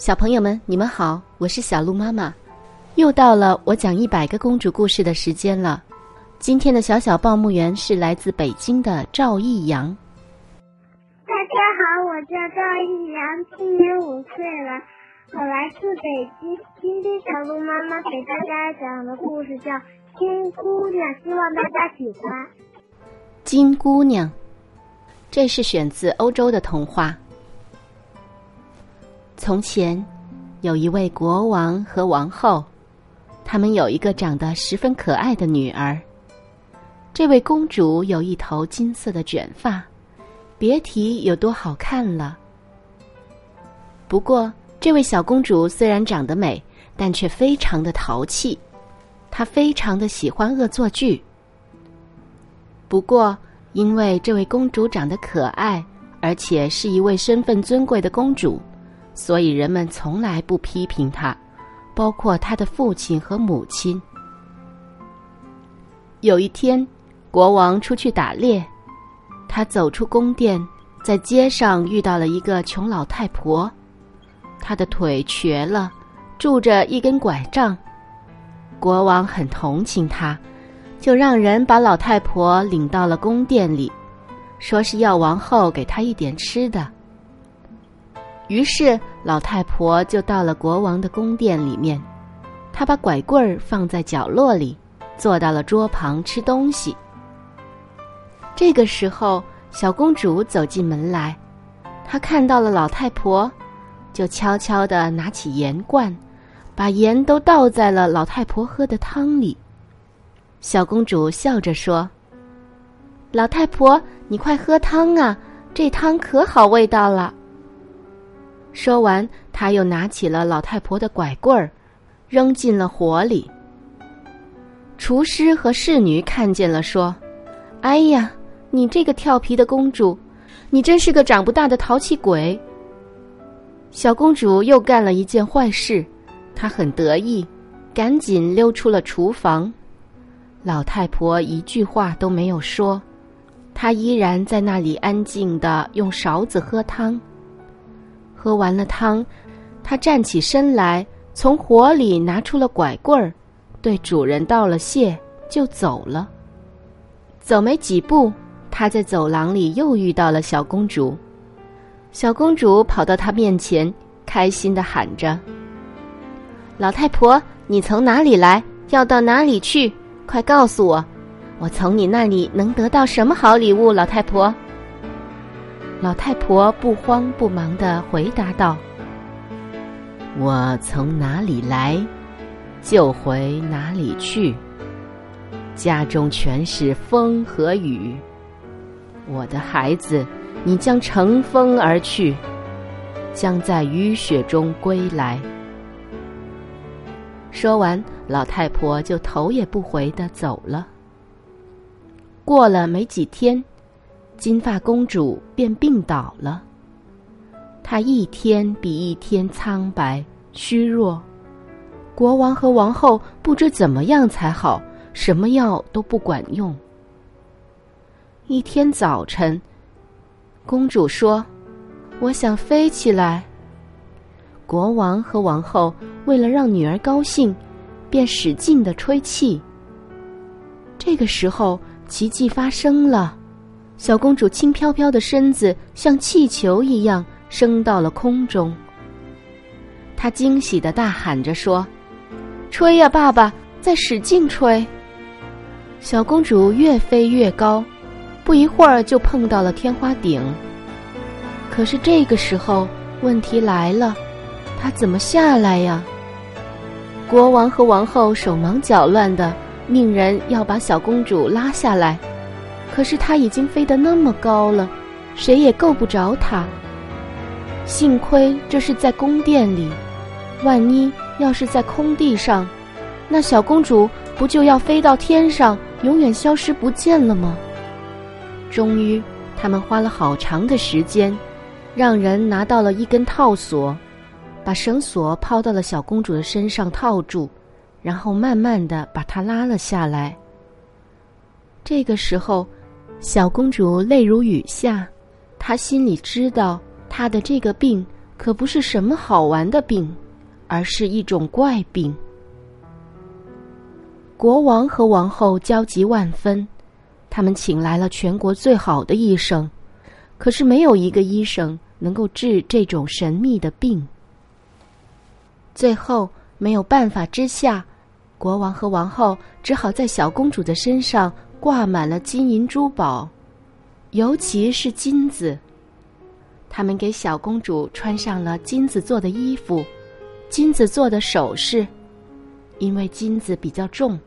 小朋友们，你们好，我是小鹿妈妈，又到了我讲一百个公主故事的时间了。今天的小小报幕员是来自北京的赵逸阳。大家好，我叫赵逸阳，今年五岁了，我来自北京。今天小鹿妈妈给大家讲的故事叫《金姑娘》，希望大家喜欢。金姑娘，这是选自欧洲的童话。从前，有一位国王和王后，他们有一个长得十分可爱的女儿。这位公主有一头金色的卷发，别提有多好看了。不过，这位小公主虽然长得美，但却非常的淘气，她非常的喜欢恶作剧。不过，因为这位公主长得可爱，而且是一位身份尊贵的公主。所以人们从来不批评他，包括他的父亲和母亲。有一天，国王出去打猎，他走出宫殿，在街上遇到了一个穷老太婆，她的腿瘸了，拄着一根拐杖。国王很同情她，就让人把老太婆领到了宫殿里，说是要王后给她一点吃的。于是，老太婆就到了国王的宫殿里面。她把拐棍儿放在角落里，坐到了桌旁吃东西。这个时候，小公主走进门来，她看到了老太婆，就悄悄地拿起盐罐，把盐都倒在了老太婆喝的汤里。小公主笑着说：“老太婆，你快喝汤啊，这汤可好味道了。”说完，他又拿起了老太婆的拐棍儿，扔进了火里。厨师和侍女看见了，说：“哎呀，你这个调皮的公主，你真是个长不大的淘气鬼。”小公主又干了一件坏事，她很得意，赶紧溜出了厨房。老太婆一句话都没有说，她依然在那里安静的用勺子喝汤。喝完了汤，他站起身来，从火里拿出了拐棍儿，对主人道了谢，就走了。走没几步，他在走廊里又遇到了小公主。小公主跑到他面前，开心的喊着：“老太婆，你从哪里来？要到哪里去？快告诉我，我从你那里能得到什么好礼物？”老太婆。老太婆不慌不忙的回答道：“我从哪里来，就回哪里去。家中全是风和雨。我的孩子，你将乘风而去，将在雨雪中归来。”说完，老太婆就头也不回的走了。过了没几天。金发公主便病倒了。她一天比一天苍白虚弱，国王和王后不知怎么样才好，什么药都不管用。一天早晨，公主说：“我想飞起来。”国王和王后为了让女儿高兴，便使劲的吹气。这个时候，奇迹发生了。小公主轻飘飘的身子像气球一样升到了空中。她惊喜的大喊着说：“吹呀，爸爸，再使劲吹！”小公主越飞越高，不一会儿就碰到了天花顶。可是这个时候问题来了，她怎么下来呀？国王和王后手忙脚乱的命人要把小公主拉下来。可是他已经飞得那么高了，谁也够不着他。幸亏这是在宫殿里，万一要是在空地上，那小公主不就要飞到天上，永远消失不见了吗？终于，他们花了好长的时间，让人拿到了一根套索，把绳索抛到了小公主的身上套住，然后慢慢的把她拉了下来。这个时候。小公主泪如雨下，她心里知道她的这个病可不是什么好玩的病，而是一种怪病。国王和王后焦急万分，他们请来了全国最好的医生，可是没有一个医生能够治这种神秘的病。最后没有办法之下，国王和王后只好在小公主的身上挂满了金银珠宝，尤其是金子。他们给小公主穿上了金子做的衣服，金子做的首饰，因为金子比较重。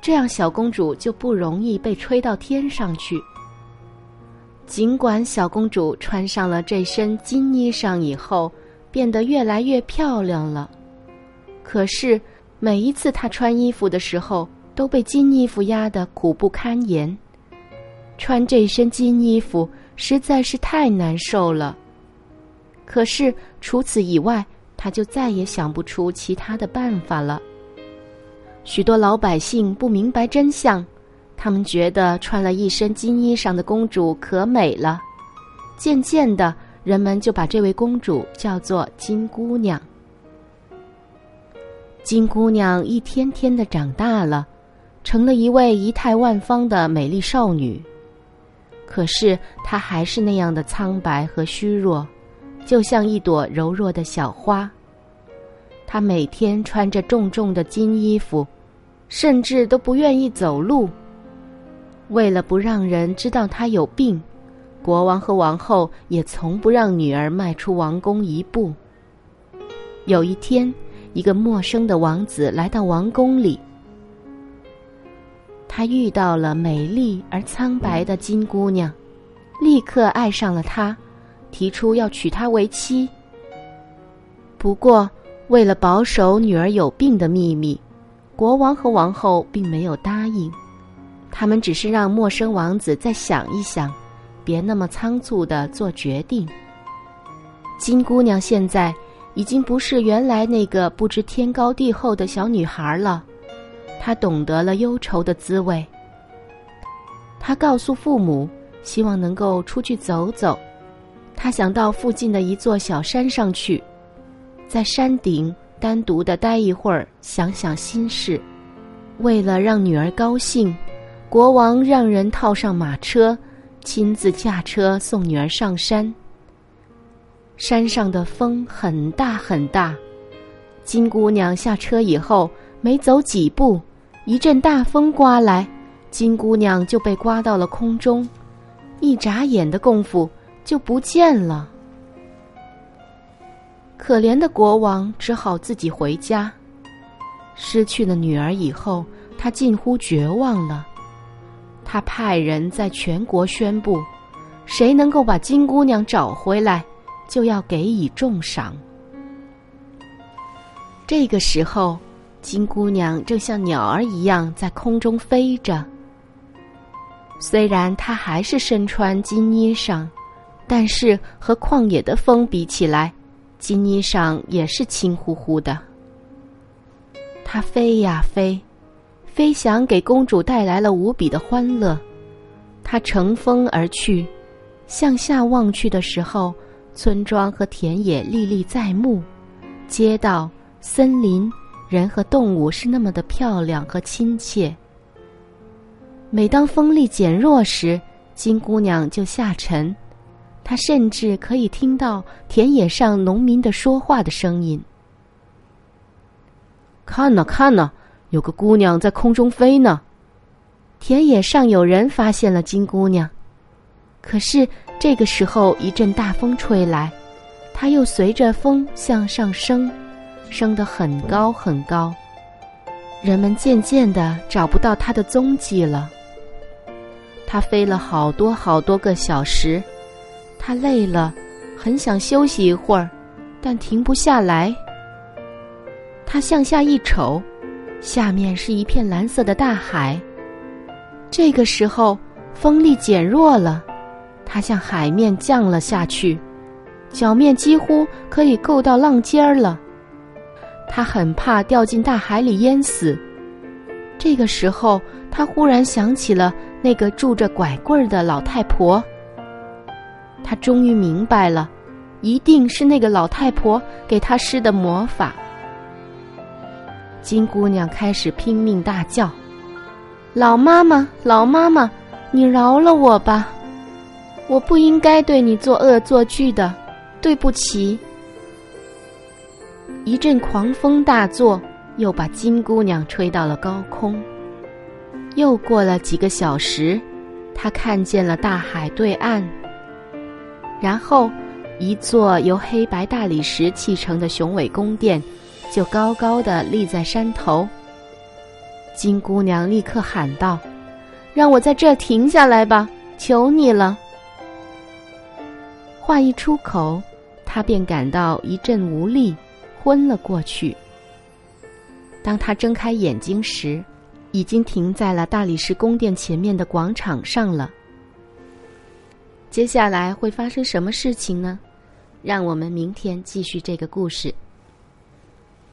这样，小公主就不容易被吹到天上去。尽管小公主穿上了这身金衣裳以后，变得越来越漂亮了，可是每一次她穿衣服的时候，都被金衣服压得苦不堪言。穿这身金衣服实在是太难受了。可是除此以外，他就再也想不出其他的办法了。许多老百姓不明白真相，他们觉得穿了一身金衣裳的公主可美了。渐渐的，人们就把这位公主叫做金姑娘。金姑娘一天天的长大了，成了一位仪态万方的美丽少女。可是她还是那样的苍白和虚弱，就像一朵柔弱的小花。她每天穿着重重的金衣服。甚至都不愿意走路。为了不让人知道她有病，国王和王后也从不让女儿迈出王宫一步。有一天，一个陌生的王子来到王宫里，他遇到了美丽而苍白的金姑娘，立刻爱上了她，提出要娶她为妻。不过，为了保守女儿有病的秘密。国王和王后并没有答应，他们只是让陌生王子再想一想，别那么仓促的做决定。金姑娘现在已经不是原来那个不知天高地厚的小女孩了，他懂得了忧愁的滋味。他告诉父母，希望能够出去走走，他想到附近的一座小山上去，在山顶。单独的待一会儿，想想心事。为了让女儿高兴，国王让人套上马车，亲自驾车送女儿上山。山上的风很大很大，金姑娘下车以后，没走几步，一阵大风刮来，金姑娘就被刮到了空中，一眨眼的功夫就不见了。可怜的国王只好自己回家。失去了女儿以后，他近乎绝望了。他派人在全国宣布：谁能够把金姑娘找回来，就要给予重赏。这个时候，金姑娘正像鸟儿一样在空中飞着。虽然她还是身穿金衣裳，但是和旷野的风比起来，金衣裳也是轻乎乎的。它飞呀飞，飞翔给公主带来了无比的欢乐。她乘风而去，向下望去的时候，村庄和田野历历在目，街道、森林、人和动物是那么的漂亮和亲切。每当风力减弱时，金姑娘就下沉。她甚至可以听到田野上农民的说话的声音。看呢，看呢，有个姑娘在空中飞呢。田野上有人发现了金姑娘，可是这个时候一阵大风吹来，她又随着风向上升，升得很高很高。人们渐渐的找不到它的踪迹了。它飞了好多好多个小时。他累了，很想休息一会儿，但停不下来。他向下一瞅，下面是一片蓝色的大海。这个时候，风力减弱了，他向海面降了下去，脚面几乎可以够到浪尖儿了。他很怕掉进大海里淹死。这个时候，他忽然想起了那个拄着拐棍儿的老太婆。他终于明白了，一定是那个老太婆给她施的魔法。金姑娘开始拼命大叫：“老妈妈，老妈妈，你饶了我吧！我不应该对你做恶作剧的，对不起。”一阵狂风大作，又把金姑娘吹到了高空。又过了几个小时，她看见了大海对岸。然后，一座由黑白大理石砌成的雄伟宫殿。就高高的立在山头。金姑娘立刻喊道：“让我在这停下来吧，求你了。”话一出口，她便感到一阵无力，昏了过去。当他睁开眼睛时，已经停在了大理石宫殿前面的广场上了。接下来会发生什么事情呢？让我们明天继续这个故事。